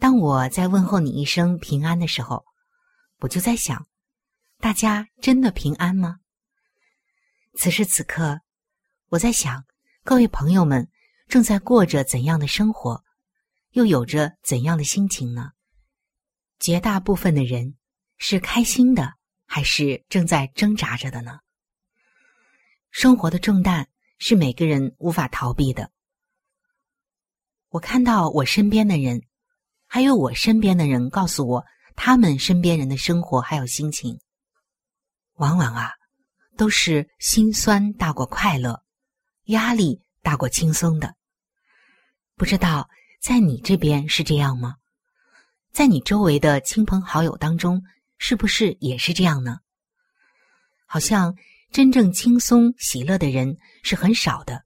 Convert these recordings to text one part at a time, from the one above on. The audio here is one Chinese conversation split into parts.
当我在问候你一声平安的时候，我就在想，大家真的平安吗？此时此刻，我在想，各位朋友们正在过着怎样的生活，又有着怎样的心情呢？绝大部分的人是开心的，还是正在挣扎着的呢？生活的重担是每个人无法逃避的。我看到我身边的人。还有我身边的人告诉我，他们身边人的生活还有心情，往往啊，都是心酸大过快乐，压力大过轻松的。不知道在你这边是这样吗？在你周围的亲朋好友当中，是不是也是这样呢？好像真正轻松喜乐的人是很少的，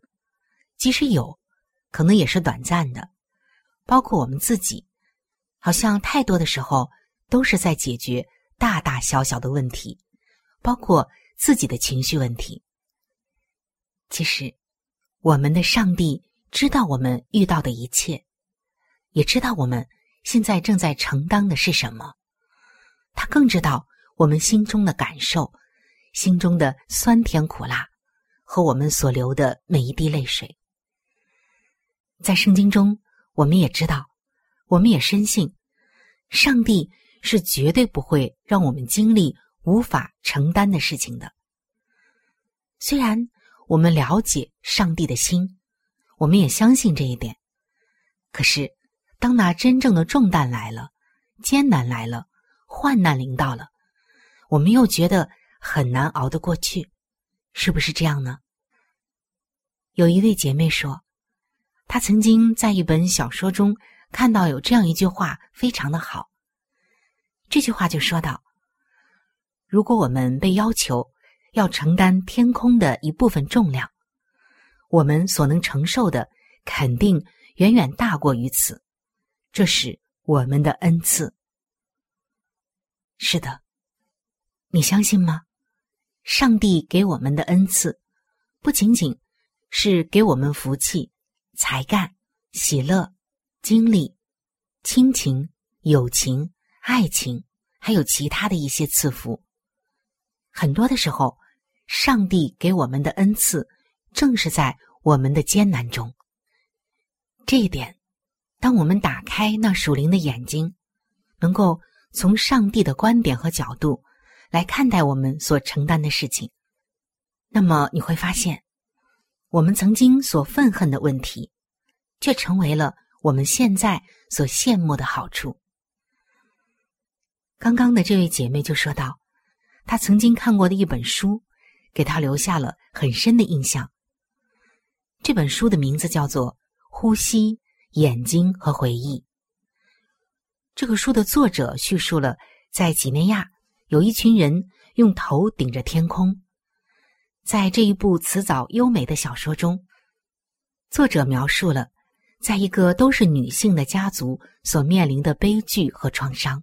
即使有，可能也是短暂的，包括我们自己。好像太多的时候都是在解决大大小小的问题，包括自己的情绪问题。其实，我们的上帝知道我们遇到的一切，也知道我们现在正在承担的是什么。他更知道我们心中的感受，心中的酸甜苦辣，和我们所流的每一滴泪水。在圣经中，我们也知道。我们也深信，上帝是绝对不会让我们经历无法承担的事情的。虽然我们了解上帝的心，我们也相信这一点，可是当那真正的重担来了，艰难来了，患难临到了，我们又觉得很难熬得过去，是不是这样呢？有一位姐妹说，她曾经在一本小说中。看到有这样一句话，非常的好。这句话就说到：如果我们被要求要承担天空的一部分重量，我们所能承受的肯定远远大过于此。这是我们的恩赐。是的，你相信吗？上帝给我们的恩赐，不仅仅是给我们福气、才干、喜乐。经历、亲情、友情、爱情，还有其他的一些赐福。很多的时候，上帝给我们的恩赐，正是在我们的艰难中。这一点，当我们打开那属灵的眼睛，能够从上帝的观点和角度来看待我们所承担的事情，那么你会发现，我们曾经所愤恨的问题，却成为了。我们现在所羡慕的好处。刚刚的这位姐妹就说到，她曾经看过的一本书，给她留下了很深的印象。这本书的名字叫做《呼吸、眼睛和回忆》。这个书的作者叙述了在几内亚有一群人用头顶着天空。在这一部辞藻优美的小说中，作者描述了。在一个都是女性的家族所面临的悲剧和创伤。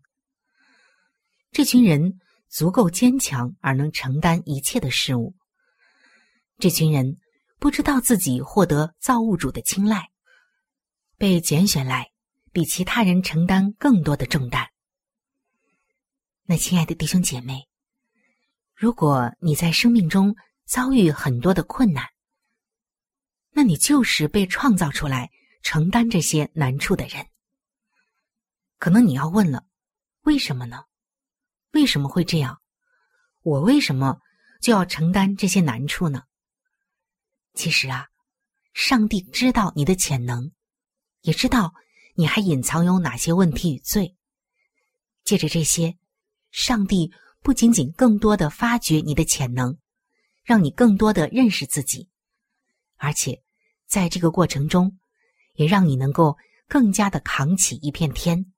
这群人足够坚强而能承担一切的事物。这群人不知道自己获得造物主的青睐，被拣选来比其他人承担更多的重担。那亲爱的弟兄姐妹，如果你在生命中遭遇很多的困难，那你就是被创造出来。承担这些难处的人，可能你要问了：为什么呢？为什么会这样？我为什么就要承担这些难处呢？其实啊，上帝知道你的潜能，也知道你还隐藏有哪些问题与罪。借着这些，上帝不仅仅更多的发掘你的潜能，让你更多的认识自己，而且在这个过程中。也让你能够更加的扛起一片天，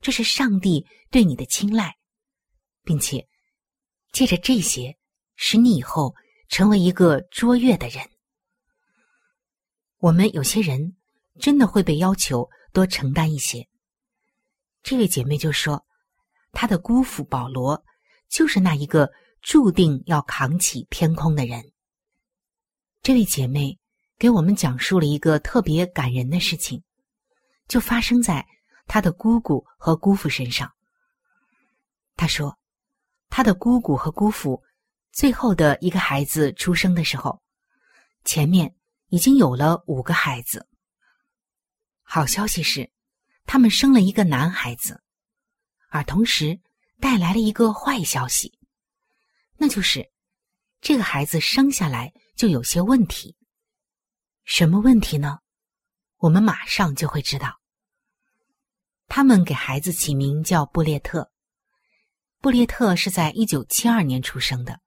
这是上帝对你的青睐，并且借着这些，使你以后成为一个卓越的人。我们有些人真的会被要求多承担一些。这位姐妹就说，她的姑父保罗就是那一个注定要扛起天空的人。这位姐妹。给我们讲述了一个特别感人的事情，就发生在他的姑姑和姑父身上。他说，他的姑姑和姑父最后的一个孩子出生的时候，前面已经有了五个孩子。好消息是，他们生了一个男孩子，而同时带来了一个坏消息，那就是这个孩子生下来就有些问题。什么问题呢？我们马上就会知道。他们给孩子起名叫布列特。布列特是在一九七二年出生的。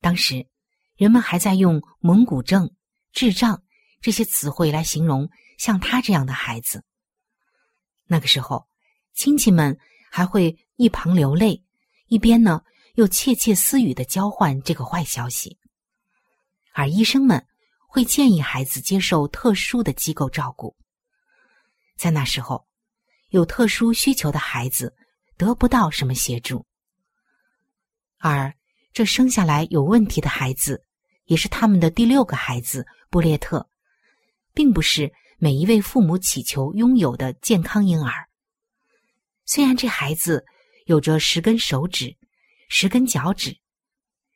当时，人们还在用“蒙古症”“智障”这些词汇来形容像他这样的孩子。那个时候，亲戚们还会一旁流泪，一边呢又窃窃私语的交换这个坏消息，而医生们。会建议孩子接受特殊的机构照顾。在那时候，有特殊需求的孩子得不到什么协助，而这生下来有问题的孩子，也是他们的第六个孩子布列特，并不是每一位父母祈求拥有的健康婴儿。虽然这孩子有着十根手指、十根脚趾，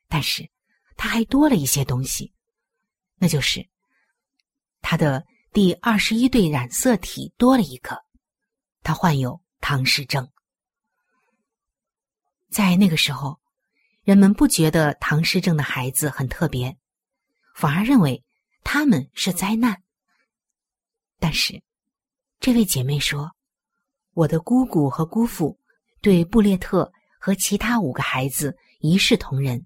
但是他还多了一些东西。那就是他的第二十一对染色体多了一个，他患有唐氏症。在那个时候，人们不觉得唐氏症的孩子很特别，反而认为他们是灾难。但是，这位姐妹说：“我的姑姑和姑父对布列特和其他五个孩子一视同仁，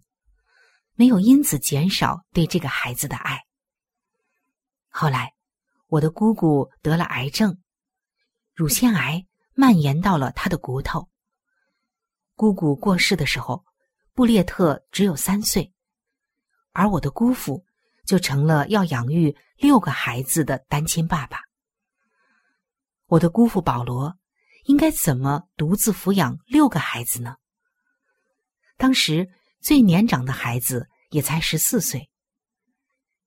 没有因此减少对这个孩子的爱。”后来，我的姑姑得了癌症，乳腺癌蔓延到了她的骨头。姑姑过世的时候，布列特只有三岁，而我的姑父就成了要养育六个孩子的单亲爸爸。我的姑父保罗应该怎么独自抚养六个孩子呢？当时最年长的孩子也才十四岁，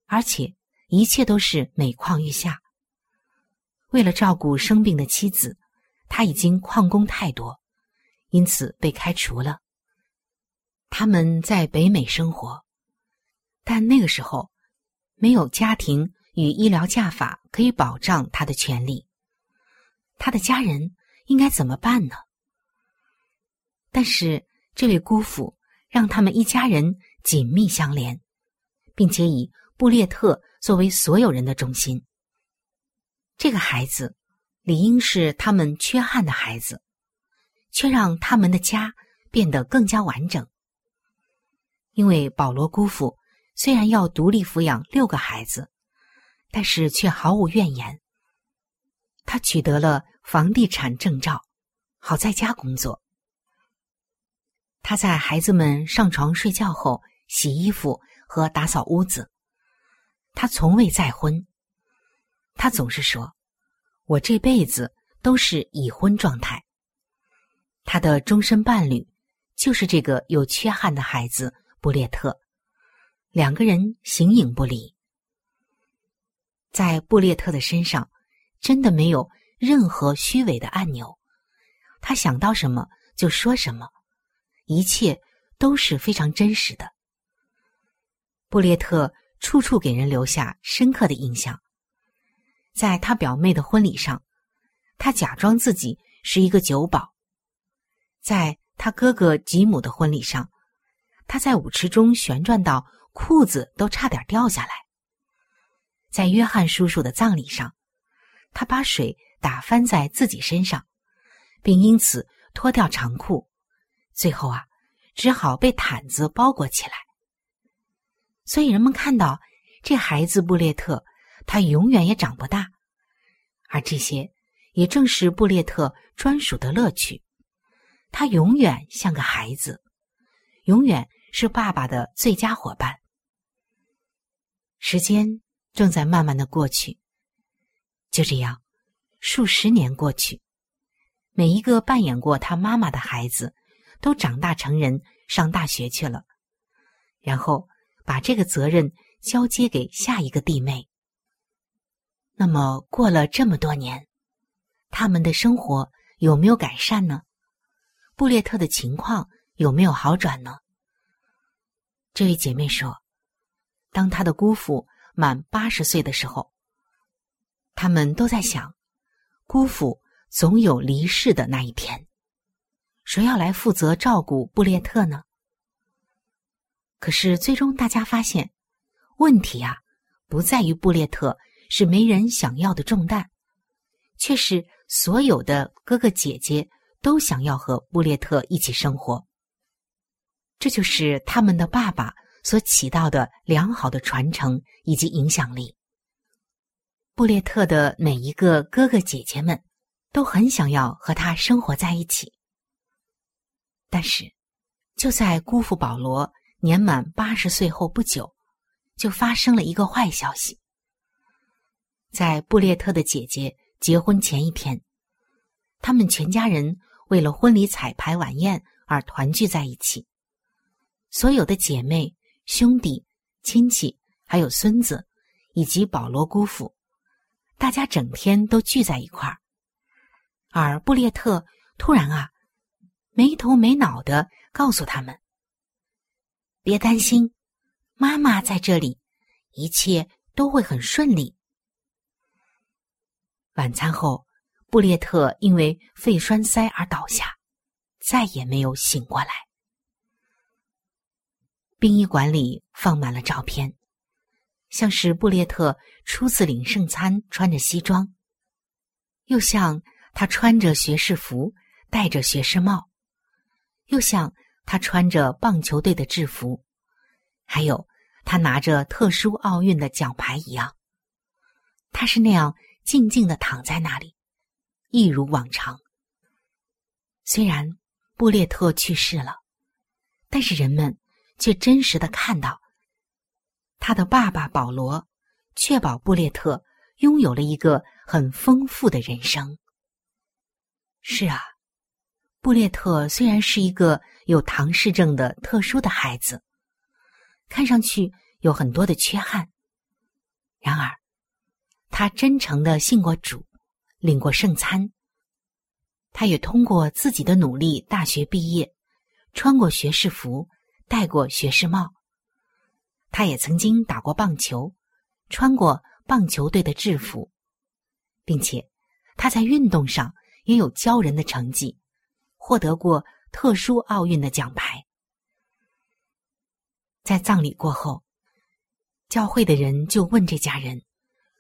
而且。一切都是每况愈下。为了照顾生病的妻子，他已经旷工太多，因此被开除了。他们在北美生活，但那个时候没有家庭与医疗假法可以保障他的权利。他的家人应该怎么办呢？但是这位姑父让他们一家人紧密相连，并且以布列特。作为所有人的中心，这个孩子理应是他们缺憾的孩子，却让他们的家变得更加完整。因为保罗姑父虽然要独立抚养六个孩子，但是却毫无怨言。他取得了房地产证照，好在家工作。他在孩子们上床睡觉后洗衣服和打扫屋子。他从未再婚，他总是说：“我这辈子都是已婚状态。”他的终身伴侣就是这个有缺憾的孩子布列特，两个人形影不离。在布列特的身上，真的没有任何虚伪的按钮，他想到什么就说什么，一切都是非常真实的。布列特处处给人留下深刻的印象。在他表妹的婚礼上，他假装自己是一个酒保；在他哥哥吉姆的婚礼上，他在舞池中旋转到裤子都差点掉下来。在约翰叔叔的葬礼上，他把水打翻在自己身上，并因此脱掉长裤，最后啊，只好被毯子包裹起来。所以人们看到这孩子布列特，他永远也长不大，而这些也正是布列特专属的乐趣。他永远像个孩子，永远是爸爸的最佳伙伴。时间。正在慢慢的过去，就这样，数十年过去，每一个扮演过他妈妈的孩子，都长大成人，上大学去了，然后把这个责任交接给下一个弟妹。那么过了这么多年，他们的生活有没有改善呢？布列特的情况有没有好转呢？这位姐妹说，当她的姑父。满八十岁的时候，他们都在想，姑父总有离世的那一天，谁要来负责照顾布列特呢？可是最终大家发现，问题啊，不在于布列特是没人想要的重担，却是所有的哥哥姐姐都想要和布列特一起生活。这就是他们的爸爸。所起到的良好的传承以及影响力，布列特的每一个哥哥姐姐们都很想要和他生活在一起。但是，就在姑父保罗年满八十岁后不久，就发生了一个坏消息。在布列特的姐姐结婚前一天，他们全家人为了婚礼彩排晚宴而团聚在一起，所有的姐妹。兄弟、亲戚，还有孙子，以及保罗姑父，大家整天都聚在一块儿。而布列特突然啊，没头没脑的告诉他们：“别担心，妈妈在这里，一切都会很顺利。”晚餐后，布列特因为肺栓塞而倒下，再也没有醒过来。殡仪馆里放满了照片，像是布列特初次领圣餐穿着西装，又像他穿着学士服戴着学士帽，又像他穿着棒球队的制服，还有他拿着特殊奥运的奖牌一样。他是那样静静的躺在那里，一如往常。虽然布列特去世了，但是人们。却真实的看到，他的爸爸保罗确保布列特拥有了一个很丰富的人生。是啊，布列特虽然是一个有唐氏症的特殊的孩子，看上去有很多的缺憾，然而他真诚的信过主，领过圣餐，他也通过自己的努力大学毕业，穿过学士服。戴过学士帽，他也曾经打过棒球，穿过棒球队的制服，并且他在运动上也有骄人的成绩，获得过特殊奥运的奖牌。在葬礼过后，教会的人就问这家人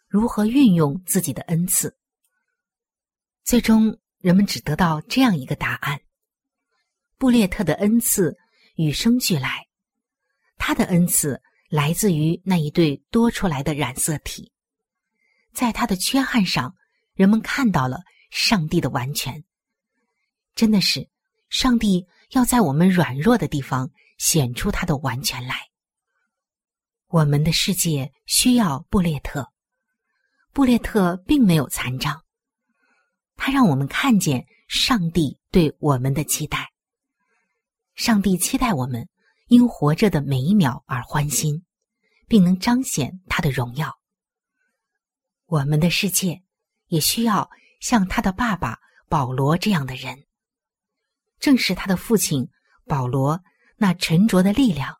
如何运用自己的恩赐。最终，人们只得到这样一个答案：布列特的恩赐。与生俱来，他的恩赐来自于那一对多出来的染色体，在他的缺憾上，人们看到了上帝的完全。真的是，上帝要在我们软弱的地方显出他的完全来。我们的世界需要布列特，布列特并没有残障，他让我们看见上帝对我们的期待。上帝期待我们因活着的每一秒而欢心，并能彰显他的荣耀。我们的世界也需要像他的爸爸保罗这样的人。正是他的父亲保罗那沉着的力量，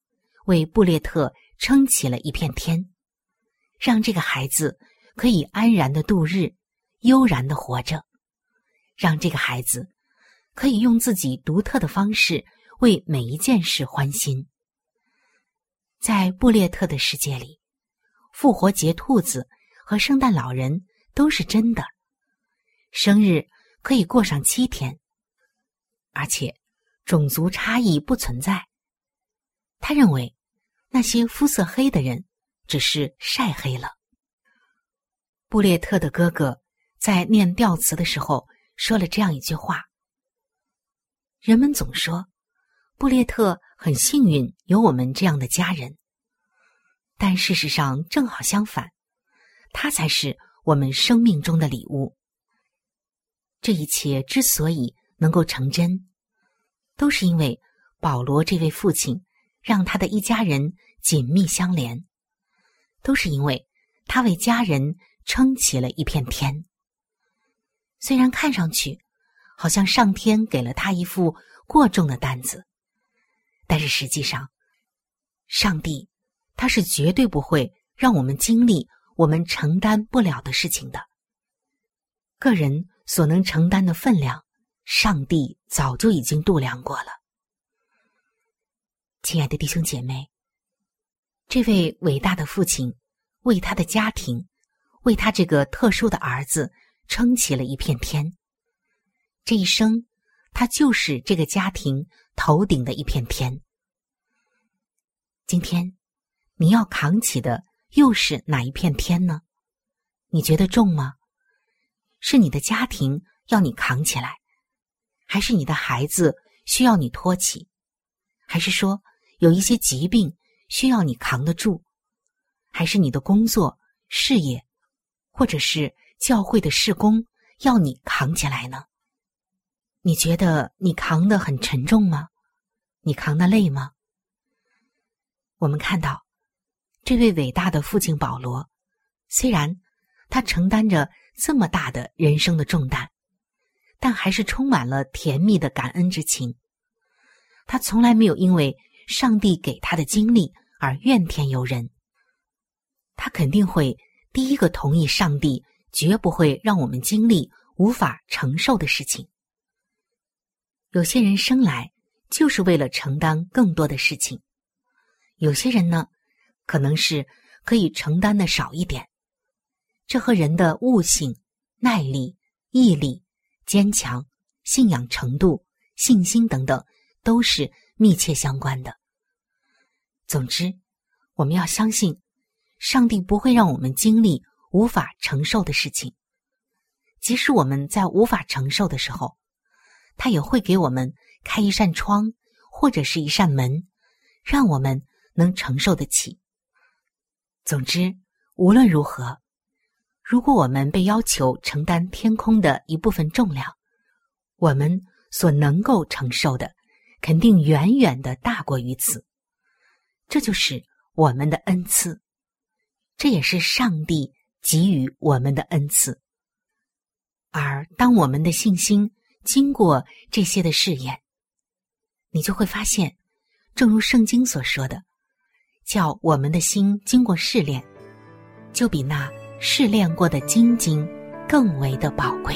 为布列特撑起了一片天，让这个孩子可以安然的度日，悠然的活着，让这个孩子可以用自己独特的方式为每一件事欢心。在布列特的世界里，复活节兔子和圣诞老人都是真的，生日可以过上七天。而且，种族差异不存在。他认为，那些肤色黑的人只是晒黑了。布列特的哥哥在念调词的时候说了这样一句话：“人们总说，布列特很幸运有我们这样的家人，但事实上正好相反，他才是我们生命中的礼物。这一切之所以……”能够成真，都是因为保罗这位父亲让他的一家人紧密相连，都是因为他为家人撑起了一片天。虽然看上去好像上天给了他一副过重的担子，但是实际上，上帝他是绝对不会让我们经历我们承担不了的事情的。个人所能承担的分量。上帝早就已经度量过了，亲爱的弟兄姐妹，这位伟大的父亲为他的家庭，为他这个特殊的儿子撑起了一片天。这一生，他就是这个家庭头顶的一片天。今天，你要扛起的又是哪一片天呢？你觉得重吗？是你的家庭要你扛起来。还是你的孩子需要你托起，还是说有一些疾病需要你扛得住，还是你的工作、事业，或者是教会的事工要你扛起来呢？你觉得你扛得很沉重吗？你扛得累吗？我们看到这位伟大的父亲保罗，虽然他承担着这么大的人生的重担。但还是充满了甜蜜的感恩之情。他从来没有因为上帝给他的经历而怨天尤人。他肯定会第一个同意上帝绝不会让我们经历无法承受的事情。有些人生来就是为了承担更多的事情，有些人呢，可能是可以承担的少一点。这和人的悟性、耐力、毅力。坚强、信仰程度、信心等等，都是密切相关的。总之，我们要相信，上帝不会让我们经历无法承受的事情。即使我们在无法承受的时候，他也会给我们开一扇窗或者是一扇门，让我们能承受得起。总之，无论如何。如果我们被要求承担天空的一部分重量，我们所能够承受的，肯定远远的大过于此。这就是我们的恩赐，这也是上帝给予我们的恩赐。而当我们的信心经过这些的试验，你就会发现，正如圣经所说的，叫我们的心经过试炼，就比那。试炼过的精晶更为的宝贵。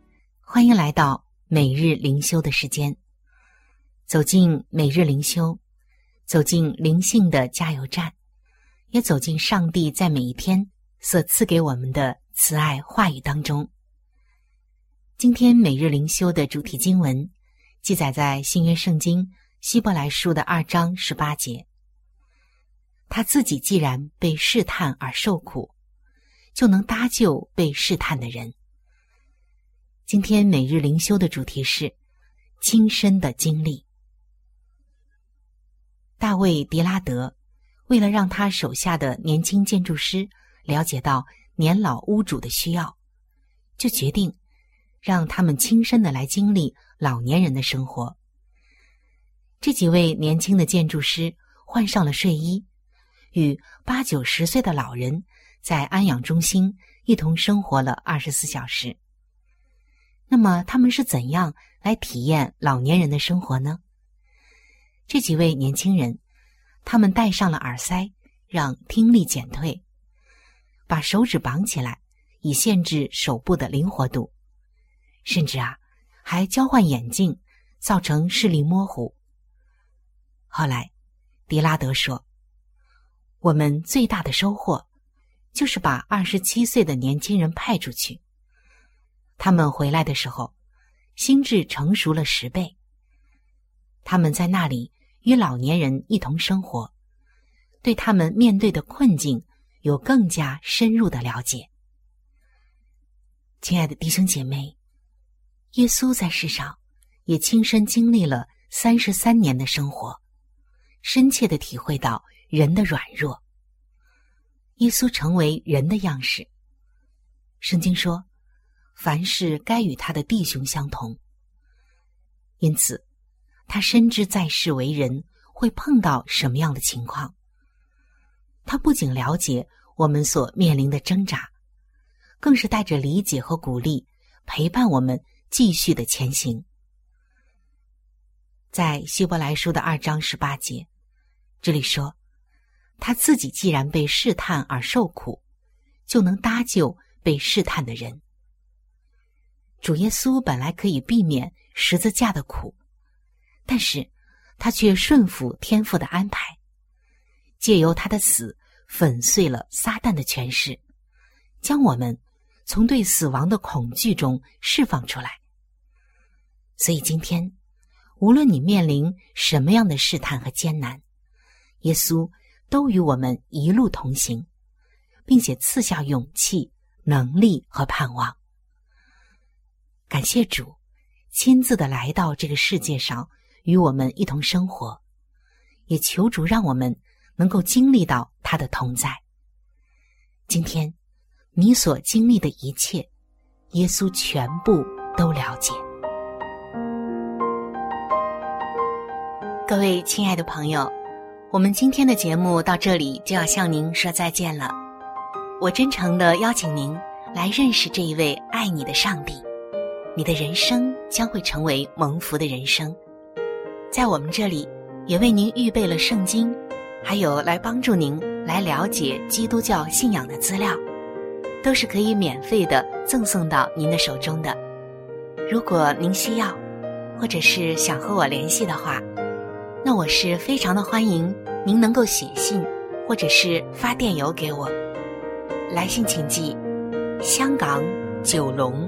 欢迎来到每日灵修的时间，走进每日灵修，走进灵性的加油站，也走进上帝在每一天所赐给我们的慈爱话语当中。今天每日灵修的主题经文记载在新约圣经希伯来书的二章十八节。他自己既然被试探而受苦，就能搭救被试探的人。今天每日灵修的主题是亲身的经历。大卫·迪拉德为了让他手下的年轻建筑师了解到年老屋主的需要，就决定让他们亲身的来经历老年人的生活。这几位年轻的建筑师换上了睡衣，与八九十岁的老人在安养中心一同生活了二十四小时。那么他们是怎样来体验老年人的生活呢？这几位年轻人，他们戴上了耳塞，让听力减退；把手指绑起来，以限制手部的灵活度；甚至啊，还交换眼镜，造成视力模糊。后来，迪拉德说：“我们最大的收获，就是把二十七岁的年轻人派出去。”他们回来的时候，心智成熟了十倍。他们在那里与老年人一同生活，对他们面对的困境有更加深入的了解。亲爱的弟兄姐妹，耶稣在世上也亲身经历了三十三年的生活，深切的体会到人的软弱。耶稣成为人的样式。圣经说：“凡事该与他的弟兄相同。”因此，他深知在世为人会碰到什么样的情况。他不仅了解我们所面临的挣扎，更是带着理解和鼓励，陪伴我们继续的前行。在希伯来书的二章十八节，这里说：“他自己既然被试探而受苦，就能搭救被试探的人。”主耶稣本来可以避免十字架的苦，但是他却顺服天父的安排，借由他的死粉碎了撒旦的权势，将我们从对死亡的恐惧中释放出来。所以今天。无论你面临什么样的试探和艰难，耶稣都与我们一路同行，并且赐下勇气、能力和盼望。感谢主，亲自的来到这个世界上与我们一同生活，也求主让我们能够经历到他的同在。今天你所经历的一切，耶稣全部都了解。各位亲爱的朋友，我们今天的节目到这里就要向您说再见了。我真诚的邀请您来认识这一位爱你的上帝，你的人生将会成为蒙福的人生。在我们这里，也为您预备了圣经，还有来帮助您来了解基督教信仰的资料，都是可以免费的赠送到您的手中的。如果您需要，或者是想和我联系的话。那我是非常的欢迎您能够写信，或者是发电邮给我。来信请寄：香港九龙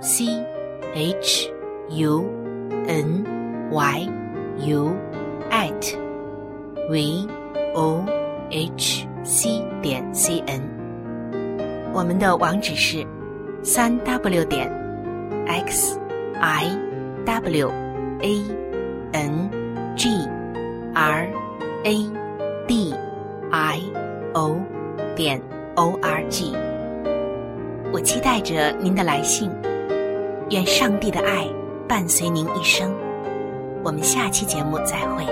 c h u n y u at v o h c 点 c n。我们的网址是三 w 点 x i w a。n g r a d i o 点 o r g，我期待着您的来信。愿上帝的爱伴随您一生。我们下期节目再会。